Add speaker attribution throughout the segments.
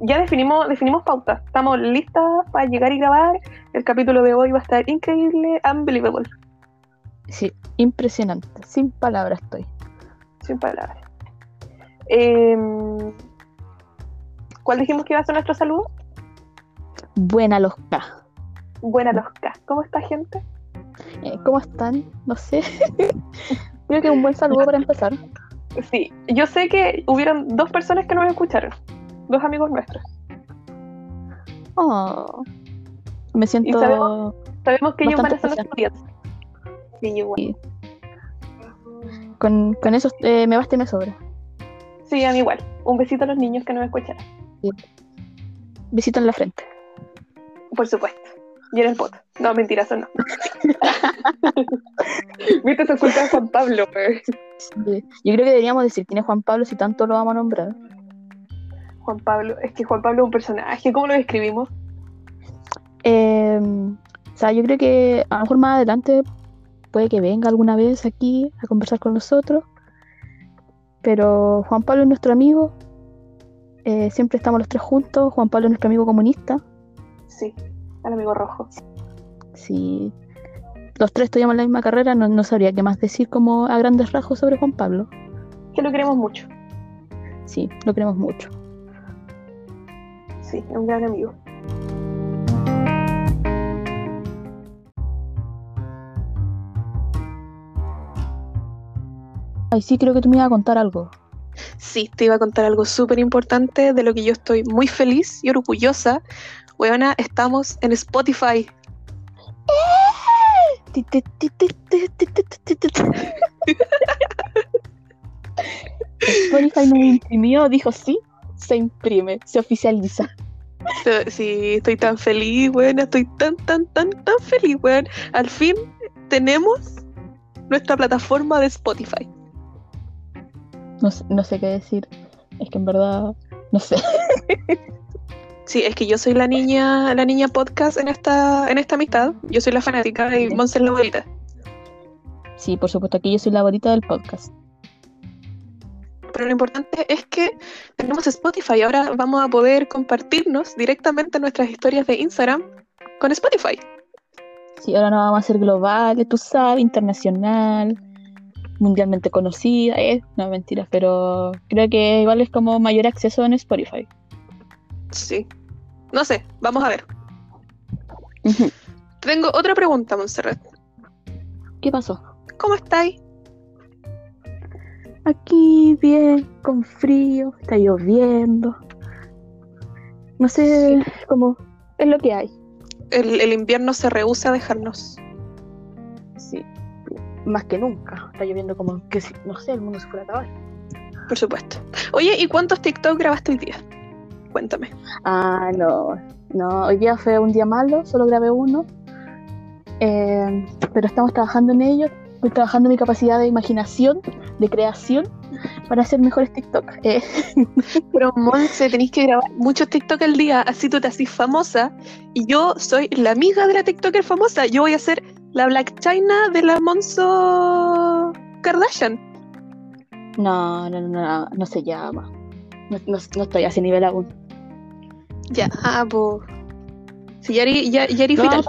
Speaker 1: ya definimos, definimos pauta. Estamos listas para llegar y grabar. El capítulo de hoy va a estar increíble, unbelievable.
Speaker 2: Sí, impresionante. Sin palabras estoy.
Speaker 1: Sin palabras. Em, ¿Cuál dijimos que iba a ser nuestro saludo?
Speaker 2: Buena los K.
Speaker 1: Buena los K. ¿Cómo está, gente?
Speaker 2: Eh, ¿Cómo están? No sé. Creo que es un buen saludo para empezar.
Speaker 1: Sí, yo sé que hubieron dos personas que nos escucharon. Dos amigos nuestros.
Speaker 2: Oh, me siento.
Speaker 1: Y sabemos, sabemos que ellos van a ser nuestros audiencia. Sí, igual.
Speaker 2: Sí. Con, con eso eh, me basta y me sobra.
Speaker 1: Sí, a mí igual. Un besito a los niños que nos escucharon.
Speaker 2: Besito en la frente.
Speaker 1: Por supuesto. Y en el poto. No, mentira, eso no. Viste, se oculta Juan Pablo, pues.
Speaker 2: Sí. Yo creo que deberíamos decir quién es Juan Pablo si tanto lo vamos a nombrar.
Speaker 1: Juan Pablo, es que Juan Pablo es un personaje. ¿Cómo lo describimos?
Speaker 2: Eh, o sea, yo creo que a lo mejor más adelante puede que venga alguna vez aquí a conversar con nosotros. Pero Juan Pablo es nuestro amigo. eh, siempre estamos los tres juntos. Juan Pablo es nuestro amigo comunista.
Speaker 1: Sí, al amigo rojo.
Speaker 2: Si los tres estudiamos la misma carrera, no, no sabría qué más decir como a grandes rasgos sobre Juan Pablo.
Speaker 1: Que lo queremos mucho.
Speaker 2: Sí, lo queremos mucho
Speaker 1: sí, es un gran amigo.
Speaker 2: Ay, sí, creo que tú me ibas a contar algo.
Speaker 1: Sí, te iba a contar algo súper importante de lo que yo estoy muy feliz y orgullosa. Weona, estamos en Spotify.
Speaker 2: Spotify me imprimió, dijo sí, se imprime, se oficializa.
Speaker 1: Sí, estoy tan feliz, weona. Estoy tan, tan, tan, tan feliz, weón. Al fin tenemos nuestra plataforma de Spotify.
Speaker 2: No, sé- no sé qué decir. Es que en verdad, no sé.
Speaker 1: Sí, es que yo soy la niña, la niña podcast en esta, en esta amistad. Yo soy la fanática y. Monse es la abuelita.
Speaker 2: Sí, por supuesto, aquí yo soy la bonita del podcast.
Speaker 1: Pero lo importante es que tenemos Spotify. Ahora vamos a poder compartirnos directamente nuestras historias de Instagram con Spotify.
Speaker 2: Sí, ahora no vamos a ser globales, tú sabes, internacional, mundialmente conocida. Eh, no, mentiras, pero creo que igual es como mayor acceso en Spotify.
Speaker 1: Sí. No sé, vamos a ver. Tengo otra pregunta, Montserrat.
Speaker 2: ¿Qué pasó?
Speaker 1: ¿Cómo estáis?
Speaker 2: Aquí bien, con frío, está lloviendo. No sé, como es lo que hay.
Speaker 1: El, el invierno se rehúsa a dejarnos.
Speaker 2: Sí, más que nunca. Está lloviendo como que, si- no sé, el mundo se fuera a acabar.
Speaker 1: Por supuesto. Oye, ¿y cuántos TikTok grabaste hoy día? Cuéntame.
Speaker 2: Ah, no, no, hoy día fue un día malo, solo grabé uno. Eh, pero estamos trabajando en ello. Estoy trabajando en mi capacidad de imaginación, de creación, para hacer mejores TikTok. Eh,
Speaker 1: Pero Monse, tenéis que grabar muchos TikTok al día, así tú te haces famosa. Y yo soy la amiga de la TikToker famosa. Yo voy a ser la Black China de la Monzo Kardashian.
Speaker 2: no, no, no, no, no se llama. No, no- no estoy a ese nivel aún.
Speaker 1: Ya, ah, pues. Si ya eres ya, ya eres
Speaker 2: No.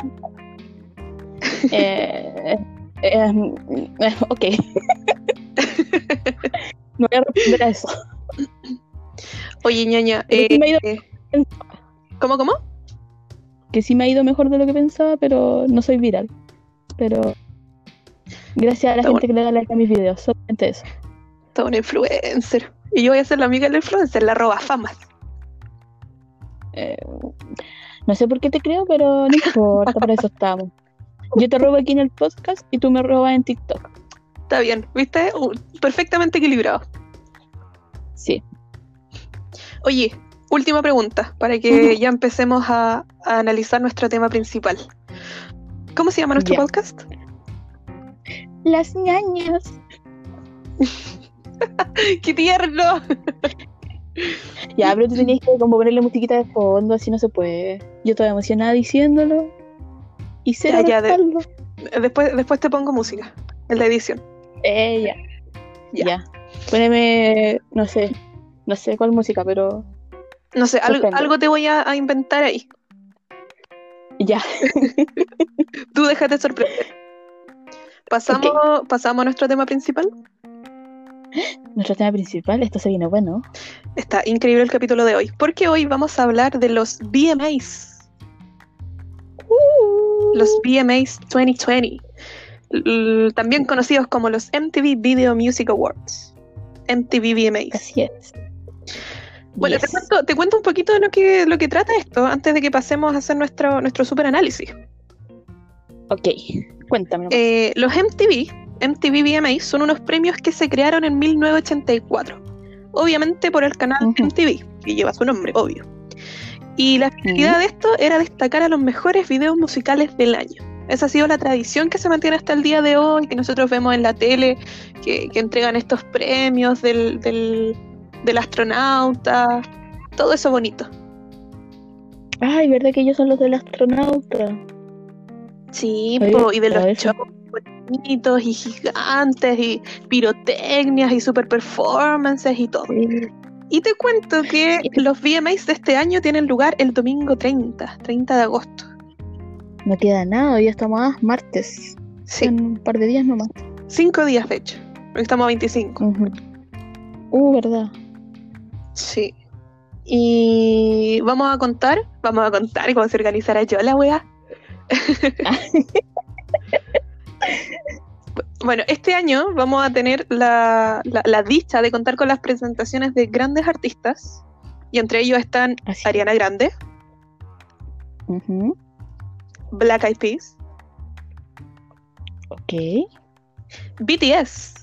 Speaker 2: Eh, eh, ok. no voy a responder a eso.
Speaker 1: Oye, ñaña. Eh,
Speaker 2: me ha ido-
Speaker 1: eh, ¿Cómo, cómo?
Speaker 2: Que sí me ha ido mejor de lo que pensaba, pero no soy viral. Pero gracias a la
Speaker 1: Está
Speaker 2: gente que le da like a mis videos, solamente eso.
Speaker 1: Todo un influencer. Y yo voy a ser la amiga del influencer, la roba famas.
Speaker 2: Eh, no sé por qué te creo, pero no importa, para eso estamos. Yo te robo aquí en el podcast y tú me robas en TikTok.
Speaker 1: Está bien, ¿viste? Uh, perfectamente equilibrado.
Speaker 2: Sí.
Speaker 1: Oye, última pregunta para que ya empecemos a, a analizar nuestro tema principal. ¿Cómo se llama nuestro
Speaker 2: Ya.
Speaker 1: podcast?
Speaker 2: Las ñañas.
Speaker 1: ¡Qué tierno!
Speaker 2: Ya, pero tú tenías que como ponerle musiquita de fondo, así no se puede. Yo estaba emocionada diciéndolo. Y cero
Speaker 1: Ya, ya, de-. Después, después te pongo música en la edición.
Speaker 2: Eh, ya.
Speaker 1: Ya.
Speaker 2: Ya. Poneme, no sé, no sé cuál música, pero
Speaker 1: No sé, algo, algo te voy a, a inventar ahí.
Speaker 2: Ya.
Speaker 1: Tú déjate sorprender. Pasamos, pasamos a nuestro tema principal.
Speaker 2: Nuestro tema principal, esto se viene bueno.
Speaker 1: Está increíble el capítulo de hoy, porque hoy vamos a hablar de los VMAs. Los VMAs 2020, l- también conocidos como los MTV Video Music Awards. MTV VMAs.
Speaker 2: Así es.
Speaker 1: Bueno, te cuento, te cuento un poquito de lo que, lo que trata esto antes de que pasemos a hacer nuestro, nuestro super análisis.
Speaker 2: Ok, cuéntame.
Speaker 1: Eh, los MTV, MTV VMAs, son unos premios que se crearon en 1984. Obviamente por el canal. MTV, que lleva su nombre, obvio. Y la finalidad de esto era destacar a los mejores videos musicales del año. Esa ha sido la tradición que se mantiene hasta el día de hoy, que nosotros vemos en la tele, que, que entregan estos premios del, del, del astronauta, todo eso bonito.
Speaker 2: Ay, ¿verdad que ellos son los del astronauta?
Speaker 1: Sí, po, y de los
Speaker 2: eso-
Speaker 1: shows bonitos y gigantes y pirotecnias y super performances y todo. Y te cuento que los VMAs de este año tienen lugar el domingo 30, 30 de agosto.
Speaker 2: No queda nada, ya estamos a martes.
Speaker 1: Sí,
Speaker 2: En un par de días nomás.
Speaker 1: cinco días de hecho, porque estamos a 25.
Speaker 2: Ujú. Uh, ¿verdad?
Speaker 1: Sí. Y vamos a contar, vamos a contar cómo se organizará yo la wea. Bueno, este año vamos a tener la, la- la dicha de contar con las presentaciones de grandes artistas, y entre ellos están
Speaker 2: Así.
Speaker 1: Ariana Grande. Black Eyed Peas,
Speaker 2: Ok.
Speaker 1: BTS,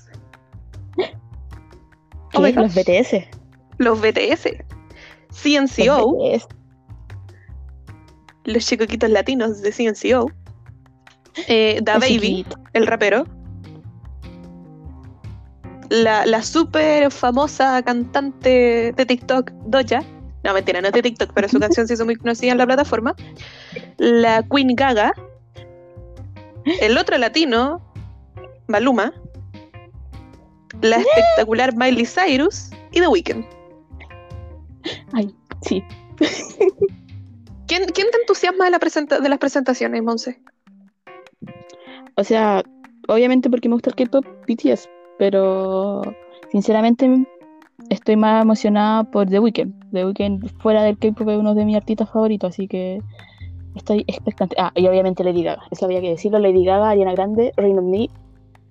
Speaker 1: Oh
Speaker 2: los. BTS.
Speaker 1: los BTS, CNCO,
Speaker 2: Los BTS.
Speaker 1: los chicoquitos latinos de CNCO, eh, Da Baby, el rapero, la, la súper famosa cantante de TikTok, Doja, no mentira, no es de TikTok, pero su canción se hizo muy conocida en la plataforma, la Queen Gaga, el otro latino, Maluma, la espectacular Miley Cyrus y The Weeknd.
Speaker 2: Ay, sí.
Speaker 1: ¿Quién, quién te entusiasma de, la presenta- de las presentaciones, Monse?
Speaker 2: O sea, obviamente porque me gusta el K-pop BTS, pero sinceramente estoy más emocionada por The Weeknd. The Weeknd fuera del K-pop es uno de mis artistas favoritos, así que estoy expectante. Ah, y obviamente Lady Gaga, eso había que decirlo. Lady Gaga, Ariana Grande, Rain on Me.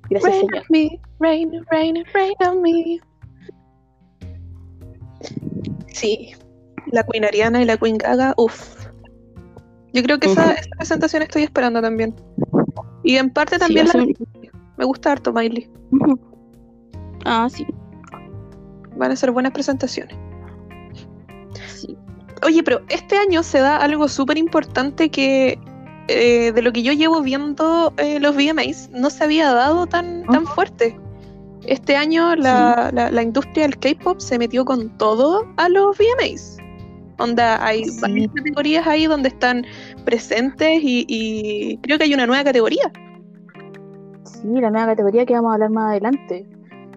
Speaker 2: Gracias,
Speaker 1: Rain
Speaker 2: señor.
Speaker 1: on me, rain, rain, rain on me. Sí, la Queen Ariana y la Queen Gaga, uff. Yo creo que esa, presentación estoy esperando también. Y en parte también
Speaker 2: Sí,
Speaker 1: la- me gusta harto Miley.
Speaker 2: Ah, sí.
Speaker 1: Van a ser buenas presentaciones.
Speaker 2: sí.
Speaker 1: Oye, pero este año se da algo súper importante que eh, de lo que yo llevo viendo eh, los VMAs no se había dado tan, tan
Speaker 2: Ujú.
Speaker 1: fuerte. Este año la, la- la industria del K-pop se metió con todo a los VMAs. Onda, hay
Speaker 2: Sí.
Speaker 1: varias categorías ahí donde están presentes y, y creo que hay una nueva categoría.
Speaker 2: Sí, la nueva categoría que vamos a hablar más adelante.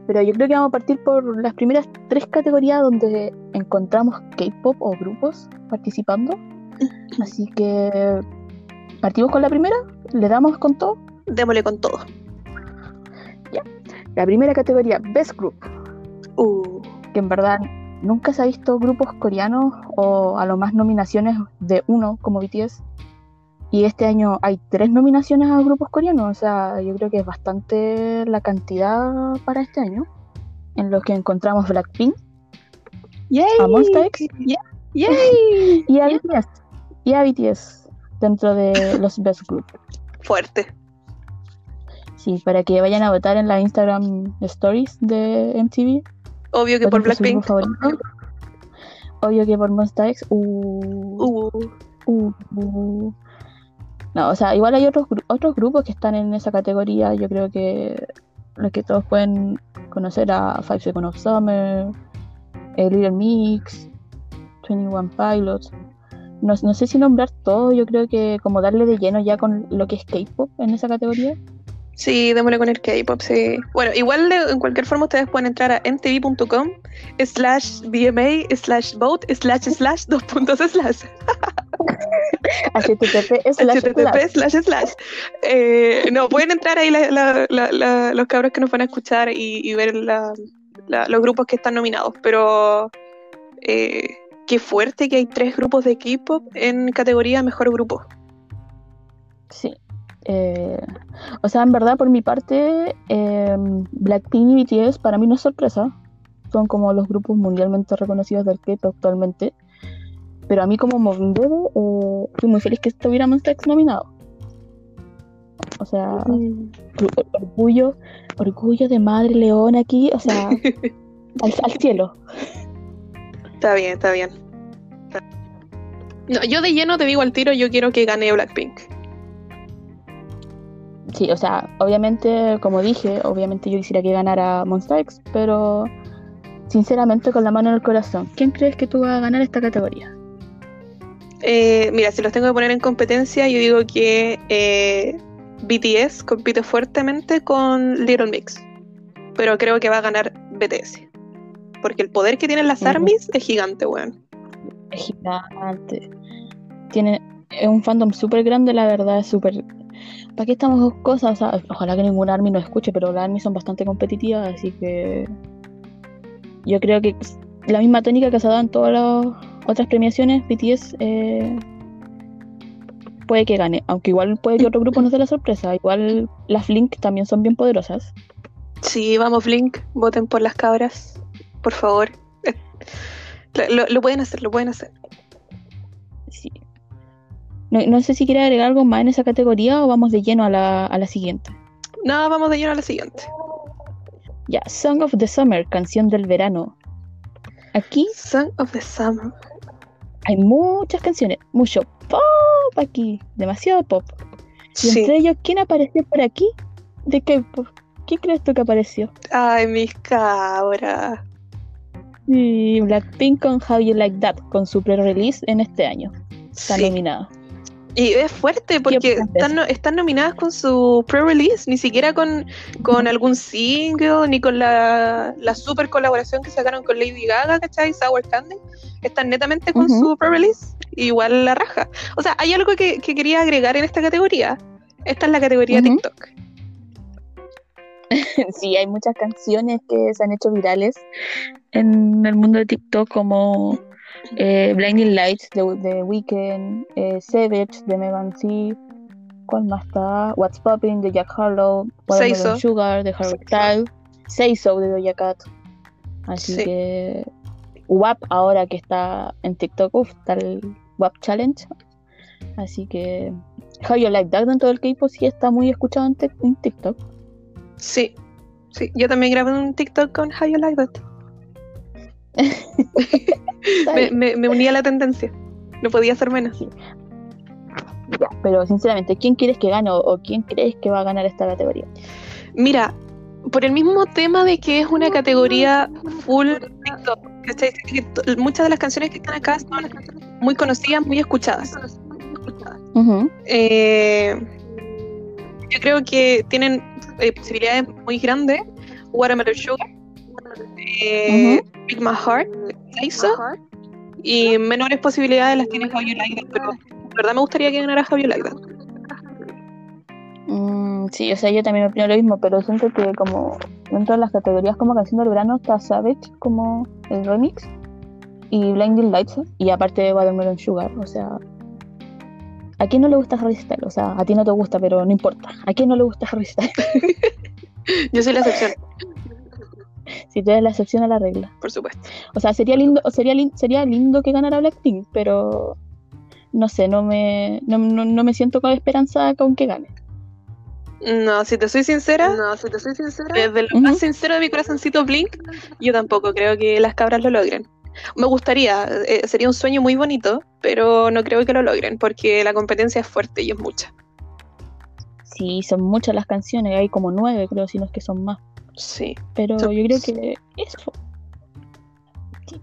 Speaker 2: Pero yo creo que vamos a partir por las primeras tres categorías donde encontramos K-pop o grupos participando. Así que partimos con la primera, le damos con todo.
Speaker 1: Démosle con todo.
Speaker 2: La primera categoría, Best Group,
Speaker 1: Uh,
Speaker 2: que en verdad nunca se ha visto grupos coreanos o a lo más nominaciones de uno como BTS. Y este año hay tres nominaciones a grupos coreanos, o sea, yo creo que es bastante la cantidad para este año, en los que encontramos Blackpink,
Speaker 1: ¡Yay!
Speaker 2: a Monsta X
Speaker 1: ¡Yay!
Speaker 2: y a BTS, y a BTS dentro de los Best Group.
Speaker 1: Fuerte.
Speaker 2: Sí, para que vayan a votar en la Instagram Stories de MTV.
Speaker 1: Obvio que por Blackpink.
Speaker 2: Obvio que por Monsta X. Uh,
Speaker 1: Uh,
Speaker 2: uh, uh. No, o sea, igual hay otros, otros grupos que están en esa categoría. Yo creo que los que todos pueden conocer a Five Seconds of Summer, eh, Little Mix, 21 Pilots. No, no sé si nombrar todo, yo creo que como darle de lleno ya con lo que es K-pop en esa categoría.
Speaker 1: Sí, démosle con el K-pop, sí. Bueno, igual de, en cualquier forma ustedes pueden entrar a mtv.com slash BMA slash vote slash slash dos puntos slash.
Speaker 2: HTTP slash
Speaker 1: HTTP slash slash. Eh, no, pueden entrar ahí la- la- la- la- los cabros que nos van a escuchar y, y ver los grupos que están nominados. Pero eh, qué fuerte que hay tres grupos de K-pop en categoría mejor grupo.
Speaker 2: Sí. Eh, o sea, en verdad, por mi parte, eh, Blackpink y BTS para mí no es sorpresa. Son como los grupos mundialmente reconocidos del K-pop actualmente. Pero a mí como Mondebe, eh, fui muy feliz que estuviera Monsta X nominado. O sea, or- orgullo, orgullo de madre león aquí, o sea, al, al cielo.
Speaker 1: Está bien, está bien. No, yo de lleno te digo al tiro, yo quiero que gane Blackpink.
Speaker 2: Sí, o sea, obviamente, como dije, obviamente yo quisiera que ganara Monsta X, pero sinceramente con la mano en el corazón, ¿quién crees que tú vas a ganar esta categoría?
Speaker 1: Eh, mira, si los tengo que poner en competencia, yo digo que eh, BTS compite fuertemente con Little Mix. Pero creo que va a ganar BTS. Porque el poder que tienen las. ARMYs es gigante, weón.
Speaker 2: Es gigante. Tiene es un fandom súper grande, la verdad, es súper... ¿Para qué estamos dos cosas? O sea, ojalá que ninguna ARMY nos escuche, pero las ARMY son bastante competitivas, así que... Yo creo que la misma tónica que se ha dado en todas las otras premiaciones, BTS eh, puede que gane, aunque igual puede que otro grupo nos dé la sorpresa. Igual las Link también son bien poderosas.
Speaker 1: Sí, vamos, Blink, voten por las cabras, por favor. Lo, lo pueden hacer, lo pueden hacer.
Speaker 2: Sí. No, no sé si quiere agregar algo más en esa categoría o vamos de lleno a la, a la siguiente.
Speaker 1: No, vamos de lleno a la siguiente.
Speaker 2: Ya, Song of the Summer, canción del verano. Aquí
Speaker 1: Song of the Summer.
Speaker 2: hay muchas canciones, mucho pop aquí, demasiado pop. Y
Speaker 1: Sí.
Speaker 2: entre ellos, ¿quién apareció por aquí? ¿De qué pop? ¿Quién crees tú que apareció?
Speaker 1: Ay, mis cabras.
Speaker 2: Y Blackpink con How You Like That, con su pre-release en este año. Está
Speaker 1: Sí.
Speaker 2: nominada.
Speaker 1: Y es fuerte porque están, no- están nominadas con su pre-release, ni siquiera con, con algún single, ni con la, la super colaboración que sacaron con Lady Gaga, ¿cachai? Sour Candy. Están netamente con su pre-release, igual la raja. O sea, hay algo que, que quería agregar en esta categoría. Esta es la categoría. TikTok.
Speaker 2: Sí, hay muchas canciones que se han hecho virales en el mundo de TikTok, como eh, Blinding Lights de, de Weeknd, eh, Savage de Megan Thee, ¿cuál más está? What's Poppin' de Jack Harlow, Watermelon. Sugar de Harry Styles, Say So de Doja Cat. Así
Speaker 1: Sí.
Speaker 2: que WAP ahora que está en TikTok, uf, está el WAP Challenge. Así que How You Like That dentro del K-pop sí está muy escuchado en, en TikTok.
Speaker 1: Sí. Sí, yo también grabé un TikTok con How You Like That. Me,
Speaker 2: bien.
Speaker 1: me, me uní a la tendencia. No podía hacer menos.
Speaker 2: Ya, pero sinceramente, ¿quién quieres que gane o, o quién crees que va a ganar esta categoría?
Speaker 1: Mira, por el mismo tema de que es una categoría full muchas de las canciones que están acá son muy conocidas, muy escuchadas. Eh, yo creo que tienen eh, posibilidades muy grandes. Watermelon Sugar, eh, Break My Heart, So, y menores posibilidades las tiene How You Like That, pero de verdad me gustaría que ganara How You Like That.
Speaker 2: Mm, sí, o sea, yo también opino lo mismo, pero siento que como dentro de las categorías como canción del verano está Savage como el remix y Blinding Lights y aparte de Watermelon Sugar, o sea, ¿a quién no le gusta Harry Styles? O sea, a ti no te gusta, pero no importa. ¿A quién no le gusta Harry Styles?
Speaker 1: Yo soy la excepción,
Speaker 2: si tú eres la excepción a la regla.
Speaker 1: por supuesto.
Speaker 2: O sea, sería lindo, sería, sería lindo que ganara Blackpink, pero no sé, no me, no, no- no me siento con esperanza con que gane.
Speaker 1: No, si te soy sincera,
Speaker 3: No, si te soy sincera.
Speaker 1: desde lo más sincero de mi corazoncito Blink, yo tampoco creo que las cabras lo logren. Me gustaría, eh, sería un sueño muy bonito, pero no creo que lo logren porque la competencia es fuerte y es mucha.
Speaker 2: Sí, son muchas las canciones, hay como nueve, creo, si no es que son más.
Speaker 1: Sí.
Speaker 2: Pero yo creo que eso. Sí.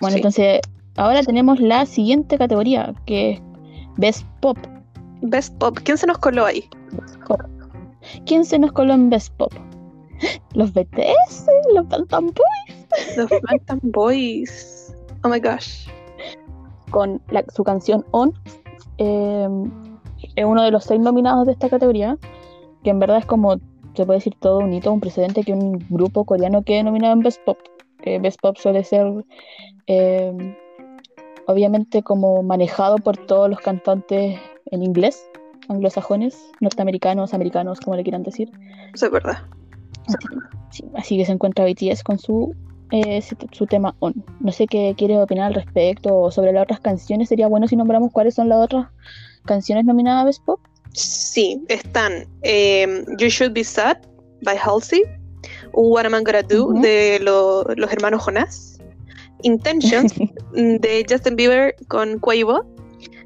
Speaker 2: Bueno,
Speaker 1: Sí.
Speaker 2: entonces, ahora tenemos la siguiente categoría, que es Best Pop.
Speaker 1: Best Pop, ¿quién se nos coló ahí?
Speaker 2: Pop. ¿Quién se nos coló en Best Pop? Los BTS, los Bantam Boys.
Speaker 1: Los Bantam Boys. Oh my gosh.
Speaker 2: Con la- su canción On. eh, es uno de los seis nominados de esta categoría. Que en verdad es como, se puede decir todo un hito, un precedente que un grupo coreano quede nominado en Best Pop. Que Best Pop suele ser. eh, obviamente como manejado por todos los cantantes en inglés, anglosajones, norteamericanos, americanos, como le quieran decir.
Speaker 1: Eso es verdad.
Speaker 2: Sí, así que se encuentra BTS con su, eh, su, su tema On. No sé qué quieres opinar al respecto o sobre las otras canciones. Sería bueno si nombramos cuáles son las otras canciones nominadas a Best Pop.
Speaker 1: Sí, están eh, You Should Be Sad by Halsey, What Am I Gonna Do de lo- los hermanos Jonas, Intentions de Justin Bieber con Quavo,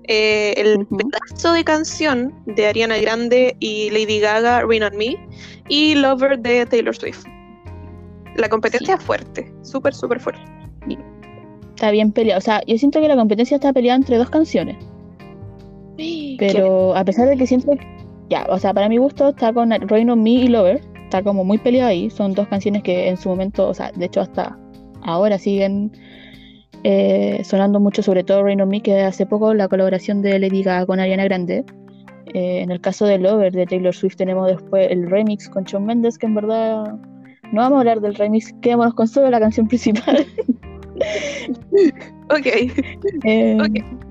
Speaker 1: eh, el pedazo de canción de Ariana Grande y Lady Gaga, Rain on Me, y Lover de Taylor Swift. La competencia es fuerte, súper, súper fuerte.
Speaker 2: está bien peleada. O sea, yo siento que la competencia está peleada entre dos canciones. Pero a pesar de que siento ya, o sea, para mi gusto está con Rain on Me y Lover. Está como muy peleado ahí. Son dos canciones que en su momento, o sea, de hecho hasta ahora siguen eh, sonando mucho, sobre todo Rain on Me, que hace poco la colaboración de Lady Gaga con Ariana Grande. Eh, en el caso de Lover de Taylor Swift tenemos después el remix con Shawn Mendes, que en verdad no vamos a hablar del remix, quedémonos con solo la canción principal.
Speaker 1: Ok,
Speaker 2: Eh,
Speaker 1: Ok.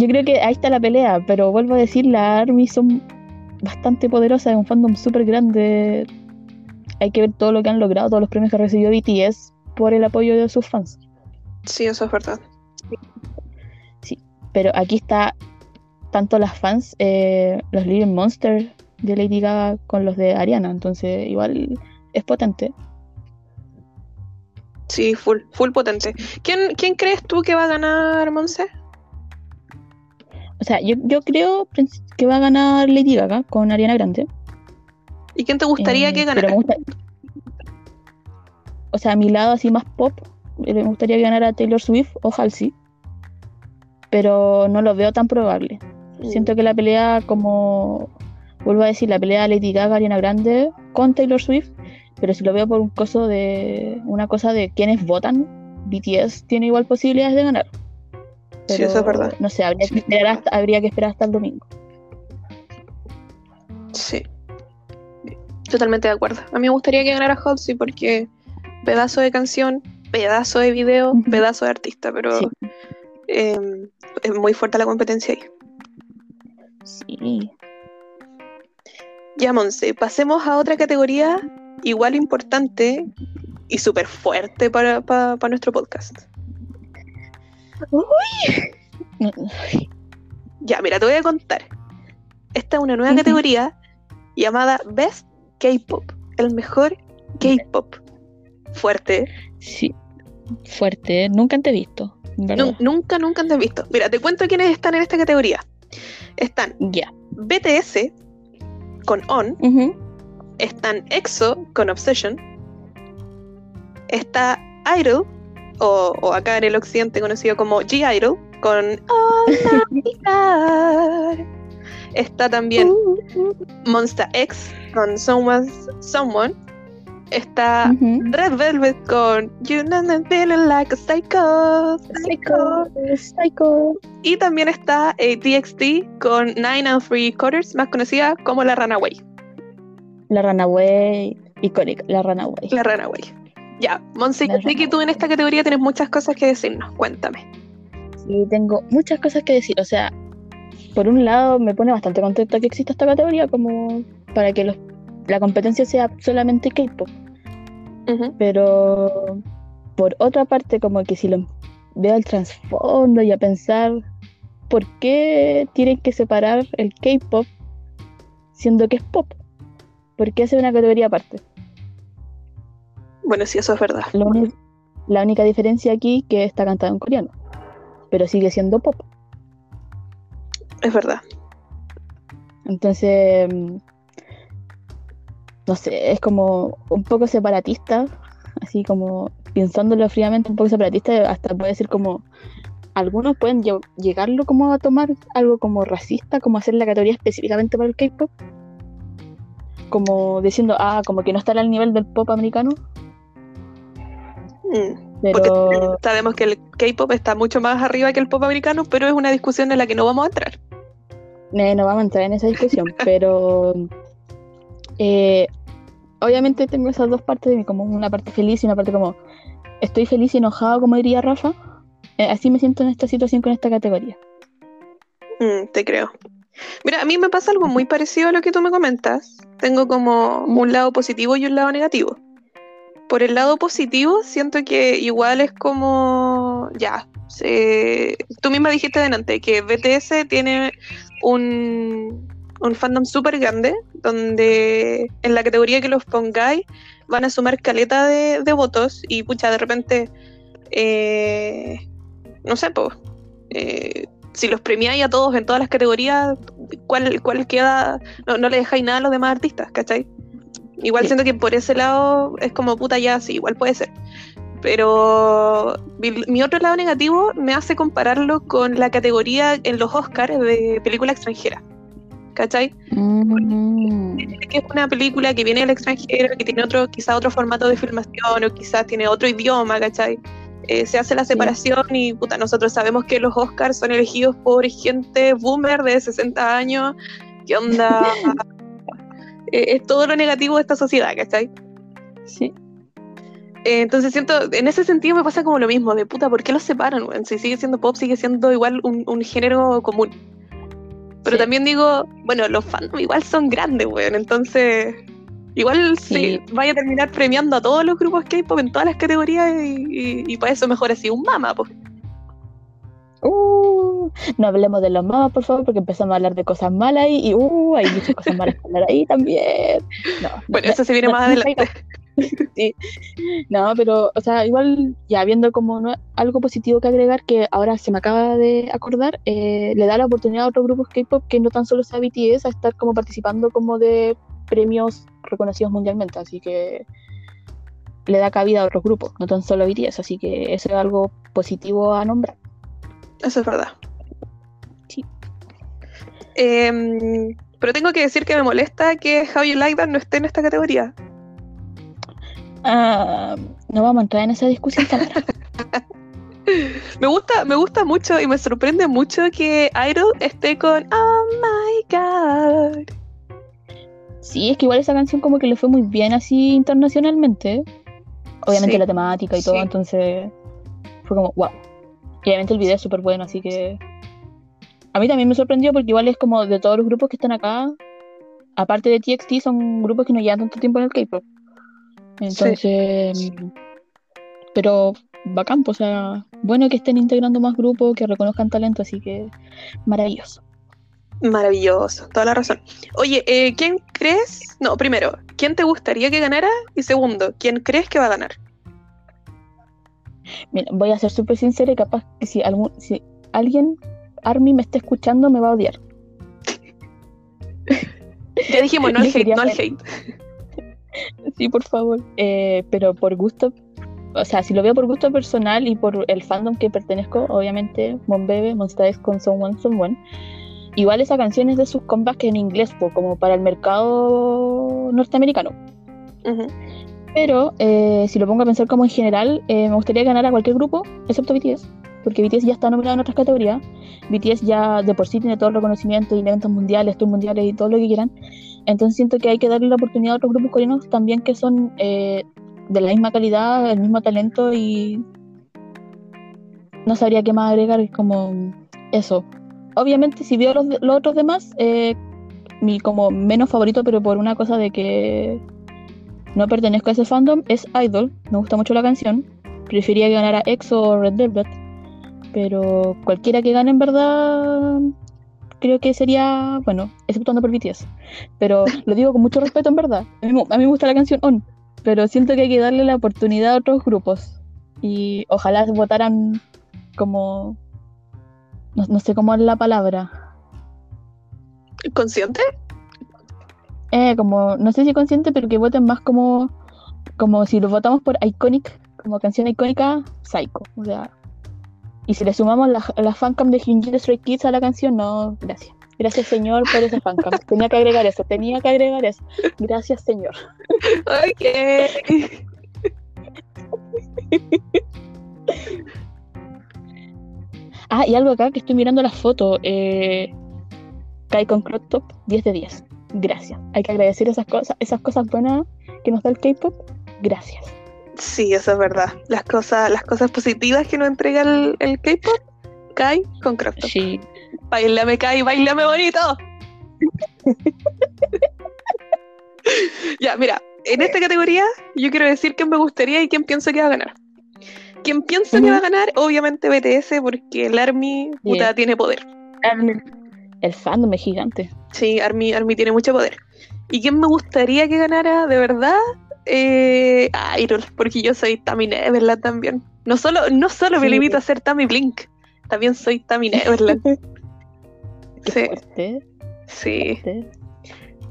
Speaker 2: Yo creo que ahí está la pelea, pero vuelvo a decir, las ARMY son bastante poderosas, es un fandom súper grande. Hay que ver todo lo que han logrado, todos los premios que recibió BTS por el apoyo de sus fans.
Speaker 1: sí, eso es verdad.
Speaker 2: Pero aquí está tanto las fans, eh, los Living Monsters de Lady Gaga con los de Ariana, entonces igual es potente.
Speaker 1: Sí, full, full potente. ¿Quién, ¿Quién crees tú que va a ganar, Monse?
Speaker 2: O sea, yo, yo creo que va a ganar Lady Gaga con Ariana Grande.
Speaker 1: ¿Y quién te gustaría
Speaker 2: Eh,
Speaker 1: que ganara?
Speaker 2: gusta- O sea, a mi lado así más pop, eh, me gustaría que ganara Taylor Swift o Halsey. Pero no lo veo tan probable. Siento que la pelea, como vuelvo a decir, la pelea Lady Gaga, Ariana Grande con Taylor Swift, pero si lo veo por un coso de una cosa de quienes votan, BTS tiene igual posibilidades de ganar.
Speaker 1: Sí, eso es verdad.
Speaker 2: No sé, habría que esperar hasta, habría que esperar hasta el domingo.
Speaker 1: Sí. Totalmente de acuerdo. A mí me gustaría que ganara Halsey porque pedazo de canción, pedazo de video, pedazo de artista, pero
Speaker 2: Sí.
Speaker 1: eh, es muy fuerte la competencia ahí.
Speaker 2: Sí.
Speaker 1: Ya, Monse, pasemos a otra categoría igual importante y súper fuerte para, para- para nuestro podcast.
Speaker 2: No,
Speaker 1: Ya, mira, te voy a contar. Esta es una nueva categoría llamada Best K-Pop, el mejor K-Pop. Fuerte.
Speaker 2: Sí, fuerte, nunca te he visto,
Speaker 1: nunca, nunca antes visto. Mira, te cuento quiénes están en esta categoría. Están
Speaker 2: Ya.
Speaker 1: BTS con On, están EXO con Obsession, está Idol, o, o acá en el occidente conocido como G-Idol, con God. Está también Monster X con Someone's Someone. Está. Red Velvet con You Know Me Feeling Like a Psycho. Psycho.
Speaker 2: Psycho.
Speaker 1: Y también está eh, TXT con Nine and Three Quarters, más conocida como la Runaway.
Speaker 2: La Runaway. Icónica, la Runaway.
Speaker 1: La Runaway. Ya, Monse, yo sé que tú en esta categoría tienes muchas cosas que decirnos. Cuéntame.
Speaker 2: Sí, tengo muchas cosas que decir. O sea, por un lado me pone bastante contenta que exista esta categoría como para que los, la competencia sea solamente K-pop. Pero por otra parte, como que si lo veo al trasfondo y a pensar por qué tienen que separar el K-pop siendo que es pop. ¿Por qué hacer una categoría aparte?
Speaker 1: Bueno, sí, eso es verdad.
Speaker 2: La única diferencia aquí que está cantado en coreano, pero sigue siendo pop.
Speaker 1: Es verdad.
Speaker 2: Entonces, mm, no sé, es como un poco separatista, así como pensándolo fríamente, un poco separatista, hasta puede ser como, algunos pueden lle- llegarlo como a tomar algo como racista, como hacer la categoría específicamente para el K-pop. como diciendo, ah, como que no está al nivel del pop americano.
Speaker 1: Mm, Porque sabemos que el K-pop está mucho más arriba que el pop americano, pero es una discusión en la que no vamos a entrar.
Speaker 2: eh, no vamos a entrar en esa discusión, pero eh, obviamente tengo esas dos partes de mí, como una parte feliz y una parte como estoy feliz y enojado, como diría Rafa. Eh, así me siento en esta situación con esta categoría.
Speaker 1: Mm, te creo. Mira, a mí me pasa algo muy parecido a lo que tú me comentas. Tengo como un lado positivo y un lado negativo. Por el lado positivo, siento que igual es como, ya, tú misma dijiste delante que BTS tiene un, un fandom súper grande, donde en la categoría que los pongáis van a sumar caleta de, de votos y pucha, de repente, eh, no sé, pues, si los premiáis a todos en todas las categorías, ¿cuál, cuál queda? No, no le dejáis nada a los demás artistas, ¿cachai? Igual
Speaker 2: Sí.
Speaker 1: siento que por ese lado es como puta ya, sí, igual puede ser. Pero mi, mi otro lado negativo me hace compararlo con la categoría en los Oscars de película extranjera. ¿Cachai?
Speaker 2: Mm,
Speaker 1: que es una película que viene del extranjero, que tiene otro, quizá otro formato de filmación o quizás tiene otro idioma, ¿cachai? Eh, se hace la separación y puta, nosotros sabemos que los Oscars son elegidos por gente boomer de 60 años. ¿Qué onda? Eh, es todo lo negativo de esta sociedad, ¿cachai?
Speaker 2: sí.
Speaker 1: Eh, entonces siento, en ese sentido me pasa como lo mismo, de puta, ¿por qué los separan? weón? Si sigue siendo pop, sigue siendo igual un, un género común. Pero
Speaker 2: Sí.
Speaker 1: también digo, bueno, los fans igual son grandes, weón, entonces igual
Speaker 2: Sí.
Speaker 1: se vaya a terminar premiando a todos los grupos K-pop en todas las categorías y, y- y para eso mejor así un mama, pues.
Speaker 2: Uh, no hablemos de los mamas, por favor, porque empezamos a hablar de cosas malas ahí y uh, hay muchas cosas malas que hablar ahí también. No,
Speaker 1: Bueno,
Speaker 2: no,
Speaker 1: eso se viene
Speaker 2: no,
Speaker 1: más adelante.
Speaker 2: Sí. No, pero, o sea, igual ya viendo como no- algo positivo que agregar, que ahora se me acaba de acordar, eh, le da la oportunidad a otros grupos K-pop que no tan solo sea BTS a estar como participando como de premios reconocidos mundialmente, así que le da cabida a otros grupos, no tan solo a BTS, así que eso es algo positivo a nombrar.
Speaker 1: Eso es verdad. Em, pero tengo que decir que me molesta que How You Like That no esté en esta categoría.
Speaker 2: Ah, no vamos a entrar en esa discusión.
Speaker 1: Me gusta, me gusta mucho y me sorprende mucho que Idol esté con Oh my god.
Speaker 2: Sí, es que igual esa canción como que le fue muy bien así internacionalmente. Obviamente
Speaker 1: Sí,
Speaker 2: la temática y todo,
Speaker 1: sí.
Speaker 2: entonces fue como, wow. Y obviamente el video es súper bueno, así que a mí también me sorprendió porque igual es como de todos los grupos que están acá, aparte de TXT, son grupos que no llevan tanto tiempo en el K-pop. Entonces, pero bacán, pues, o sea, bueno que estén integrando más grupos, que reconozcan talento, así que maravilloso.
Speaker 1: Maravilloso, toda la razón. Oye, eh, ¿quién crees? No, primero, ¿quién te gustaría que ganara? Y segundo, ¿quién crees que va a ganar?
Speaker 2: Mira, voy a ser súper sincera y capaz que si, algún, si alguien, Army, me está escuchando, me va a odiar.
Speaker 1: Ya dijimos, no al hate, no al hate.
Speaker 2: Sí, por favor. Eh, pero por gusto, o sea, si lo veo por gusto personal y por el fandom que pertenezco, obviamente, Monbebe, Monsta X con Someone, Someone. Igual esa canción es de sus comebacks en inglés, po, como para el mercado norteamericano. Pero eh, si lo pongo a pensar como en general, eh, me gustaría ganar a cualquier grupo, excepto BTS, porque BTS ya está nominado en otras categorías. BTS ya de por sí tiene todo el reconocimiento y eventos mundiales, tours mundiales y todo lo que quieran. Entonces siento que hay que darle la oportunidad a otros grupos coreanos también que son eh, de la misma calidad, el mismo talento y no sabría qué más agregar, como eso. Obviamente si veo los, los otros demás, eh, mi como menos favorito, pero por una cosa de que no pertenezco a ese fandom, es Idol. Me gusta mucho la canción. Prefería que ganara EXO o Red Velvet. Pero cualquiera que gane en verdad creo que sería, bueno, exceptuando por BTS. Pero lo digo con mucho respeto en verdad. A mí, a mí me gusta la canción On, pero siento que hay que darle la oportunidad a otros grupos. Y ojalá votaran como... No, no sé cómo es la palabra.
Speaker 1: ¿Consciente?
Speaker 2: Eh, como, no sé si consciente, pero que voten más como, como si lo votamos por Iconic, como canción icónica, Psycho. O sea, y si le sumamos la, la fancam de Hyunjin Stray Kids a la canción, no, gracias. Gracias, señor, por esa fancam. Tenía que agregar eso, tenía que agregar eso. Gracias, señor.
Speaker 1: Ok.
Speaker 2: Ah, y algo acá que estoy mirando las fotos. Eh, Kai con crop top, 10 de 10. Gracias. Hay que agradecer esas cosas, esas cosas buenas que nos da el K-pop. Gracias.
Speaker 1: Sí, eso es verdad. Las cosas, las cosas positivas que nos entrega el, el K-pop, Kai con top.
Speaker 2: Sí.
Speaker 1: Bailame, Kai, bailame bonito. ya, mira, en esta categoría yo quiero decir quién me gustaría y quién pienso que va a ganar. Quien pienso que va a ganar, obviamente BTS, porque el ARMY puta, tiene poder.
Speaker 2: El fandom es gigante.
Speaker 1: Sí, ARMY, ARMY tiene mucho poder. ¿Y quién me gustaría que ganara de verdad? Eh, Idol, porque yo soy Tammy Neverland también. No solo, no solo me limito a ser Tammy Blink, también soy Tammy Neverland. Sí,
Speaker 2: fuerte,
Speaker 1: sí.
Speaker 2: fuerte.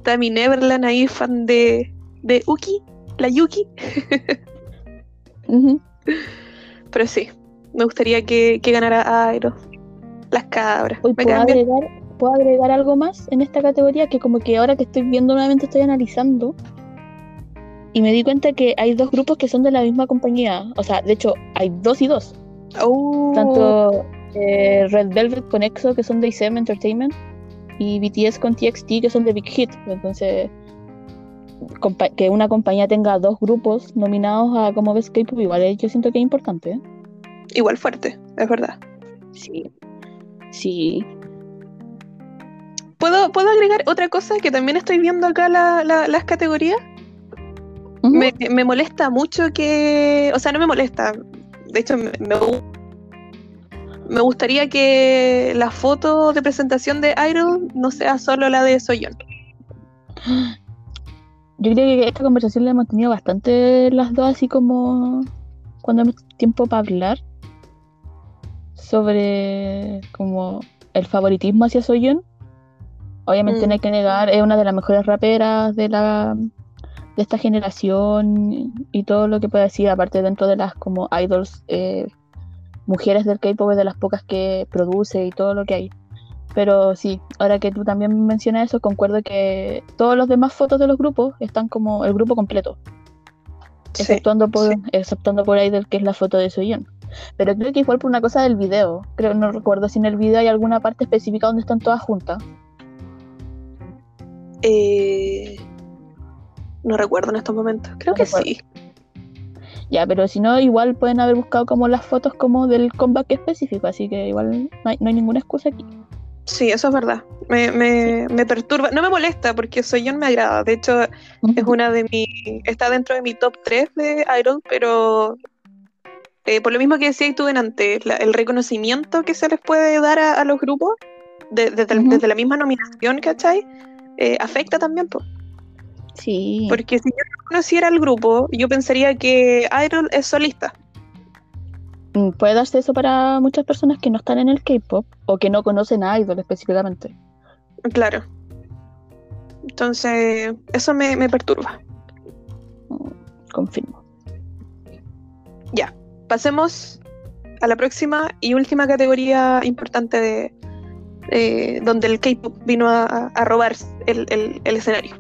Speaker 1: Tammy Neverland ahí, fan de, de Uki, la Yuki. Pero sí, me gustaría que, que ganara Idol. Las cabras.
Speaker 2: Puedo agregar, puedo agregar algo más en esta categoría que como que ahora que estoy viendo nuevamente estoy analizando y me di cuenta que hay dos grupos que son de la misma compañía. O sea, de hecho, hay dos y dos.
Speaker 1: Oh,
Speaker 2: Tanto eh, Red Velvet con EXO que son de ICM Entertainment y BTS con TXT que son de Big Hit. Entonces, que una compañía tenga dos grupos nominados a como Best K-Pop igual yo siento que es importante. ¿eh?
Speaker 1: igual fuerte, es verdad.
Speaker 2: Sí. Sí.
Speaker 1: ¿Puedo, ¿Puedo agregar otra cosa que también estoy viendo acá la- la- las categorías? Me, me molesta mucho que. O sea, no me molesta. De hecho, me, me gu- me gustaría que la foto de presentación de Idol no sea solo la de Soyeon.
Speaker 2: Yo creo que esta conversación la hemos tenido bastante las dos, así como cuando hemos tiempo para hablar sobre como el favoritismo hacia Soyeon. Obviamente
Speaker 1: Mm.
Speaker 2: no hay que negar, es una de las mejores raperas de la de esta generación y todo lo que pueda decir, aparte dentro de las como idols eh, mujeres del K-pop, de las pocas que produce y todo lo que hay. Pero sí, ahora que tú también mencionas eso, concuerdo que todos los demás fotos de los grupos están como el grupo completo,
Speaker 1: Sí,
Speaker 2: exceptuando por,
Speaker 1: sí.
Speaker 2: exceptuando por Idol, que es la foto de Soyeon. Pero creo que igual por una cosa del video. Creo, no recuerdo si en el video hay alguna parte específica donde están todas juntas.
Speaker 1: Eh, no recuerdo en estos momentos. Creo
Speaker 2: No
Speaker 1: que
Speaker 2: recuerdo.
Speaker 1: sí.
Speaker 2: Ya, pero si no, igual pueden haber buscado como las fotos como del comeback específico, así que igual no hay, no hay ninguna excusa aquí.
Speaker 1: Sí, eso es verdad. Me, me, me perturba. No me molesta porque Soyeon me agrada. De hecho, es una de mi. Está dentro de mi top 3 de Idol, pero. eh, por lo mismo que decía tú en antes, la- el reconocimiento que se les puede dar a, a los grupos de- desde, la misma nominación, ¿cachai? Eh, afecta también, po.
Speaker 2: Sí.
Speaker 1: porque si yo no conociera el grupo, yo pensaría que Idol es solista.
Speaker 2: Mm, Puede darse eso para muchas personas que no están en el K-pop o que no conocen a Idol específicamente.
Speaker 1: Claro. Entonces, eso me, me perturba.
Speaker 2: Mm, Confirmo.
Speaker 1: Ya, pasemos a la próxima y última categoría importante de eh, donde el K-pop vino a, a robar el, el- el escenario.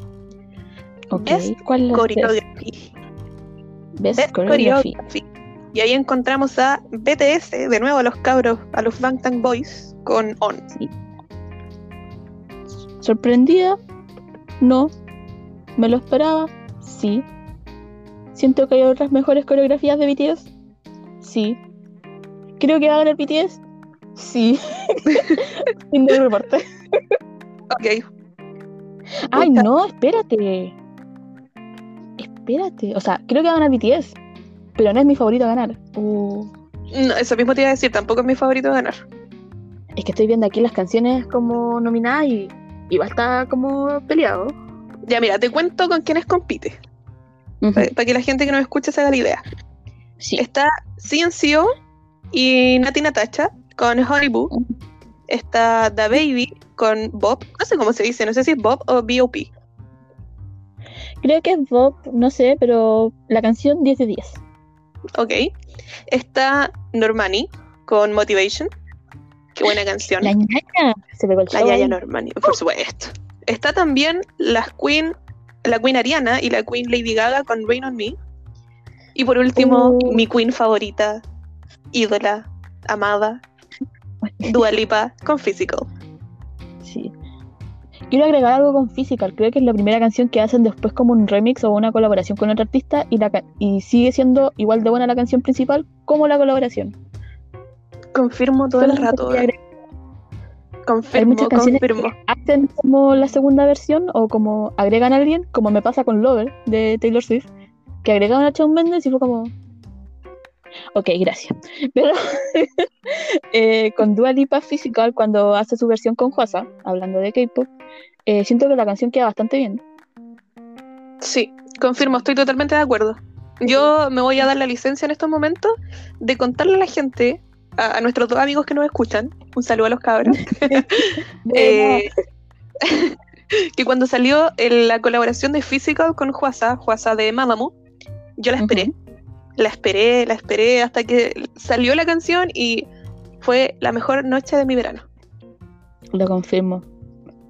Speaker 2: Ok.
Speaker 1: Best
Speaker 2: ¿Cuál
Speaker 1: Choreography.
Speaker 2: Best,
Speaker 1: Best
Speaker 2: Choreography.
Speaker 1: Choreography. Y ahí encontramos a BTS, de nuevo a los cabros, a los Bangtan Boys, con On.
Speaker 2: ¿Sorprendida? No. ¿Me lo esperaba? Sí. ¿Siento que hay otras mejores coreografías de BTS? Sí. ¿Creo que va a ganar BTS? Sí. Fin del reporte.
Speaker 1: Ok,
Speaker 2: ¡Ay,
Speaker 1: Puta.
Speaker 2: no! Espérate. Espérate. O sea, creo que va a ganar BTS. Pero no es mi favorito a ganar. Uh,
Speaker 1: no, eso mismo te iba a decir, tampoco es mi favorito de ganar.
Speaker 2: es que estoy viendo aquí las canciones como nominadas y igual está como peleado.
Speaker 1: Ya, mira, te cuento con quiénes compite, para que la gente que nos escucha se haga la idea.
Speaker 2: Sí.
Speaker 1: Está CNCO y Nati Natacha con Honey Boo. Está The Baby con Bob. No sé cómo se dice, no sé si es Bob o BOP.
Speaker 2: Creo que es Bob, no sé, pero la canción 10 de 10.
Speaker 1: Ok. Está Normani con Motivation. Qué buena canción.
Speaker 2: La ñaña. Se pegó el
Speaker 1: La
Speaker 2: ahí.
Speaker 1: Normani, por supuesto. Está también las Queen, la Queen Ariana y la Queen Lady Gaga con Rain on Me. Y por último,
Speaker 2: Uh.
Speaker 1: mi Queen favorita, ídola, amada, Dua Lipa con Physical.
Speaker 2: Sí. Quiero agregar algo con Physical. Creo que es la primera canción que hacen después como un remix o una colaboración con otro artista y, la y sigue siendo igual de buena la canción principal como la colaboración.
Speaker 1: Confirmo todo el rato. eh.
Speaker 2: Hay
Speaker 1: Confirmo,
Speaker 2: muchas canciones
Speaker 1: confirmo.
Speaker 2: que hacen como la segunda versión o como agregan a alguien, como me pasa con Lover de Taylor Swift, que agregaron a Shawn Mendes y fue como... Ok, gracias. Pero eh, con Dua Lipa Physical, cuando hace su versión con Hwasa, hablando de K-pop, eh, siento que la canción queda bastante bien.
Speaker 1: Sí, confirmo, estoy totalmente de acuerdo. Yo me voy a dar la licencia en estos momentos de contarle a la gente, a, a nuestros dos amigos que nos escuchan, un saludo a los cabros, eh, que cuando salió el- la colaboración de Physical con Juasa, Juasa de Mamamoo, yo la esperé, la esperé, la esperé hasta que salió la canción y fue la mejor noche de mi verano.
Speaker 2: Lo confirmo.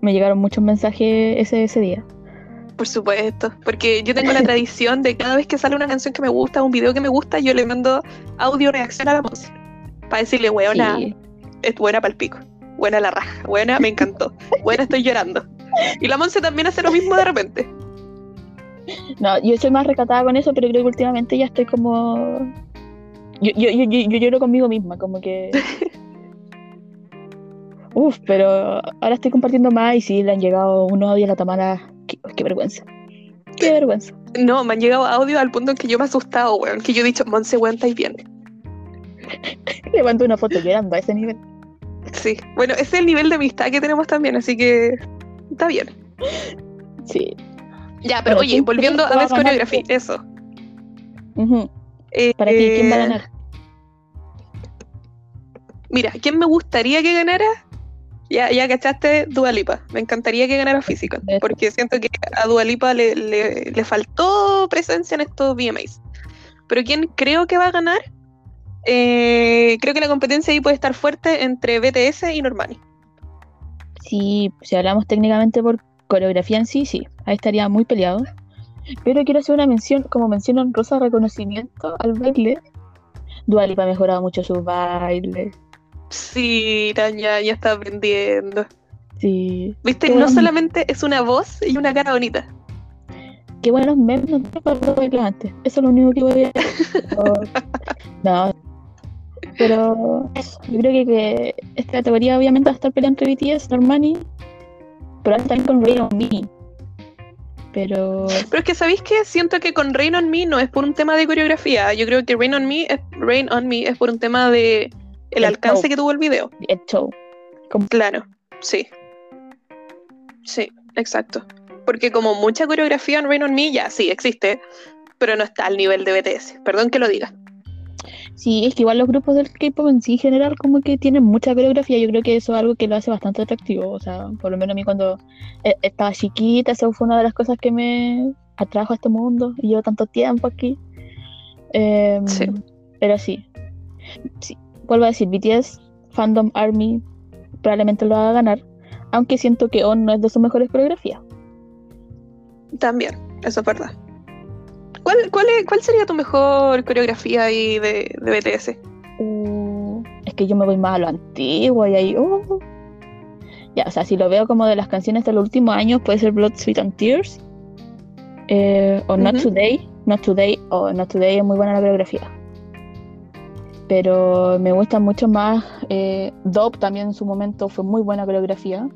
Speaker 2: Me llegaron muchos mensajes ese, ese día.
Speaker 1: Por supuesto, porque yo tengo la tradición de cada vez que sale una canción que me gusta, un video que me gusta, yo le mando audio reacción a la música. Para decirle, weona,
Speaker 2: Sí.
Speaker 1: es buena para el pico. Buena la raja. Buena, me encantó. Buena, estoy llorando. Y la Monse también hace lo mismo de repente.
Speaker 2: No, yo soy más recatada con eso, pero creo que últimamente ya estoy como. Yo, yo, yo, yo, yo lloro conmigo misma, como que. Uf, pero ahora estoy compartiendo más y sí, le han llegado unos audios a la Tamara. Qué, qué vergüenza. Qué vergüenza.
Speaker 1: No, me han llegado audios al punto en que yo me he asustado, weón. Que yo he dicho, Monse, weón, estáis bien.
Speaker 2: Le mando una foto llorando a ese nivel.
Speaker 1: Sí. Bueno, ese es el nivel de amistad que tenemos también, así que está bien.
Speaker 2: Sí.
Speaker 1: Ya, pero oye,
Speaker 2: ¿quién
Speaker 1: volviendo a Best? Choreography, eso. Eh,
Speaker 2: Para ti, ¿quién va a
Speaker 1: eh,
Speaker 2: ganar?
Speaker 1: Mira, ¿quién me gustaría que ganara? Ya, ya cachaste Dualipa. Me encantaría que ganara.
Speaker 2: Eso.
Speaker 1: Porque siento que a Dualipa le, le, le faltó presencia en estos VMAs. Pero ¿quién creo que va a ganar? Eh, creo que la competencia ahí puede estar fuerte entre BTS y Normani.
Speaker 2: Sí, si hablamos técnicamente por coreografía en sí, sí, ahí estaría muy peleado. Pero quiero hacer una mención, como mención honrosa, reconocimiento al baile. Dua Lipa ha mejorado mucho su baile.
Speaker 1: Sí, Tanya ya está aprendiendo.
Speaker 2: Sí.
Speaker 1: Viste,
Speaker 2: Qué
Speaker 1: no
Speaker 2: bueno.
Speaker 1: solamente es una voz y una cara bonita.
Speaker 2: Qué buenos memes no para antes. Eso es lo único que voy a No. Pero eso, yo creo que, que esta categoría obviamente va a estar peleando entre BTS, Normani, pero también con Rain on Me. Pero
Speaker 1: Pero es que, ¿sabéis qué? Siento que con Rain on Me no es por un tema de coreografía. Yo creo que Rain on Me es, Rain on Me es por un tema de el
Speaker 2: El
Speaker 1: alcance
Speaker 2: show.
Speaker 1: que tuvo el video.
Speaker 2: el show. Como-
Speaker 1: Claro, sí. Sí, exacto. Porque como mucha coreografía en Rain on Me ya sí existe, pero no está al nivel de BTS. Perdón que lo diga.
Speaker 2: Sí, es que igual los grupos del K-pop en sí en general como que tienen mucha coreografía. Yo creo que eso es algo que lo hace bastante atractivo. O sea, por lo menos a mí cuando eh, estaba chiquita, eso fue una de las cosas que me atrajo a este mundo. Y llevo tanto tiempo aquí. Em,
Speaker 1: Sí.
Speaker 2: Pero sí. sí. Vuelvo a decir, BTS, Fandom Army, probablemente lo va a ganar. Aunque siento que On no es de sus mejores coreografías.
Speaker 1: También, eso es verdad. ¿Cuál, cuál, es- cuál sería tu mejor coreografía ahí de, de BTS?
Speaker 2: Uh, es que yo me voy más a lo antiguo y ahí. uh. Ya, o sea, si lo veo como de las canciones de los últimos años, puede ser Blood, Sweat and Tears. eh, o Not. Today. Not Today. O Not Today es muy buena la coreografía. Pero me gusta mucho más. Eh, Dope también en su momento fue muy buena coreografía.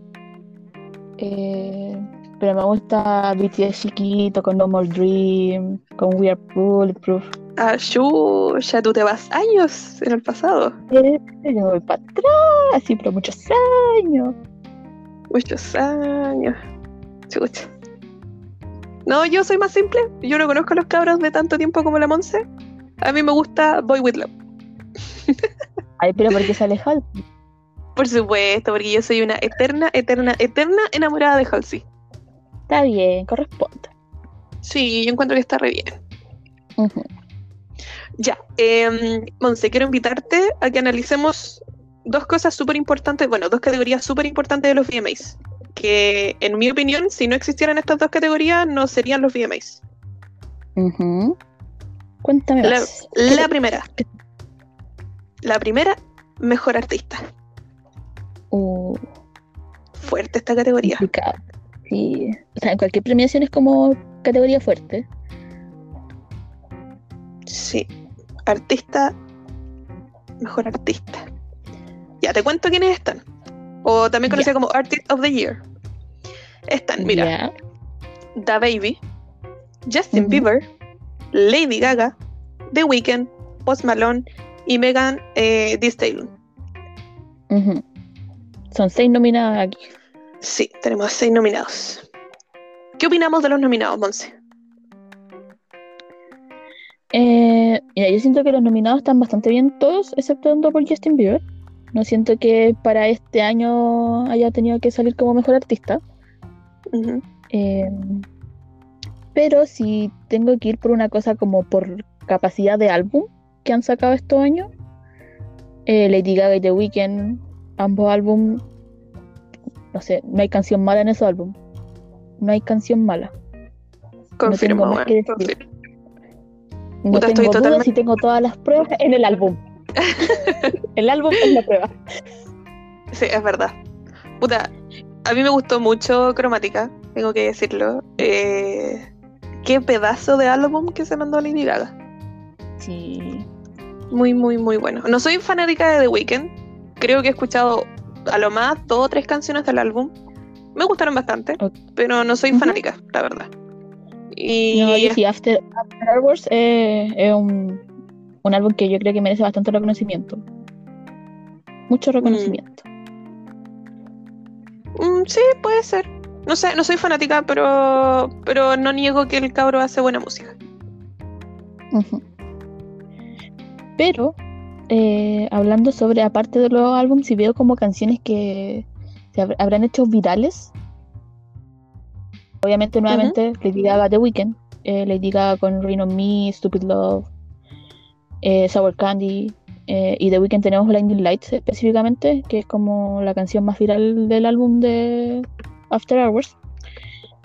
Speaker 2: Eh, pero me gusta BTS chiquito, con No More Dream, con We Are Bulletproof.
Speaker 1: Ah, Shu, ya tú te vas años en el pasado.
Speaker 2: Eh, yo me voy para atrás, así, pero muchos años.
Speaker 1: Muchos años. Chucha. No, yo soy más simple. Yo no conozco a los cabros de tanto tiempo como la Monse. A mí me gusta Boy With Love.
Speaker 2: Ay, pero ¿por qué sale Hulk?
Speaker 1: Por supuesto, porque yo soy una eterna, eterna, eterna enamorada de Halsey.
Speaker 2: Está bien, corresponde.
Speaker 1: Sí, yo encuentro que está re bien. Ya, eh, Monse, quiero invitarte a que analicemos dos cosas súper importantes, bueno, dos categorías súper importantes de los VMAs. Que en mi opinión, si no existieran estas dos categorías, no serían los VMAs.
Speaker 2: Cuéntame
Speaker 1: La,
Speaker 2: más.
Speaker 1: la primera. La primera, mejor artista.
Speaker 2: Uh,
Speaker 1: Fuerte esta categoría.
Speaker 2: complicado. Sí. O sea, en cualquier premiación es como categoría fuerte.
Speaker 1: Sí. Artista, mejor artista. Ya, te cuento quiénes están. O también conocida como Artist of the Year. Están, mira. Da Baby, Justin. Bieber, Lady Gaga, The Weeknd, Post Malone y Megan eh, Thee.
Speaker 2: Son seis nominadas aquí.
Speaker 1: Sí, tenemos seis nominados. ¿Qué opinamos de los nominados, Monse?
Speaker 2: Eh, mira, yo siento que los nominados están bastante bien todos, exceptuando por Justin Bieber. No siento que para este año haya tenido que salir como mejor artista. Eh, pero si tengo que ir por una cosa como por capacidad de álbum que han sacado estos años, eh, Lady Gaga y The Weeknd, ambos álbum, no sé, no hay canción mala en esos álbum. No hay canción mala.
Speaker 1: Confirmo,
Speaker 2: más
Speaker 1: bueno,
Speaker 2: que decir.
Speaker 1: confirmo.
Speaker 2: No
Speaker 1: Puta, estoy
Speaker 2: tengo dudas
Speaker 1: totalmente-
Speaker 2: y tengo todas las pruebas en el álbum. el álbum es la prueba.
Speaker 1: Sí, es verdad. Puta, a mí me gustó mucho Cromática, tengo que decirlo. Eh, qué pedazo de álbum que se mandó Lady Gaga.
Speaker 2: Sí.
Speaker 1: Muy, muy, muy bueno. No soy fanática de The Weeknd. Creo que he escuchado a lo más dos o tres canciones del álbum. Me gustaron bastante, pero no soy fanática, la verdad. Y
Speaker 2: No, yo sí, After, After Hours eh, es un, un álbum que yo creo que merece bastante reconocimiento. Mucho reconocimiento.
Speaker 1: Mm, sí, puede ser. No sé, no soy fanática, pero, pero no niego que el cabro hace buena música.
Speaker 2: Pero, eh, hablando sobre, aparte de los álbumes, si veo como canciones que se hab- habrán hecho virales. Obviamente, nuevamente, Lady Gaga The Weeknd. eh, Lady Gaga con Rain on Me, Stupid Love, eh, Sour Candy. eh, y The Weeknd tenemos Blinding Lights específicamente, que es como la canción más viral del álbum de After Hours.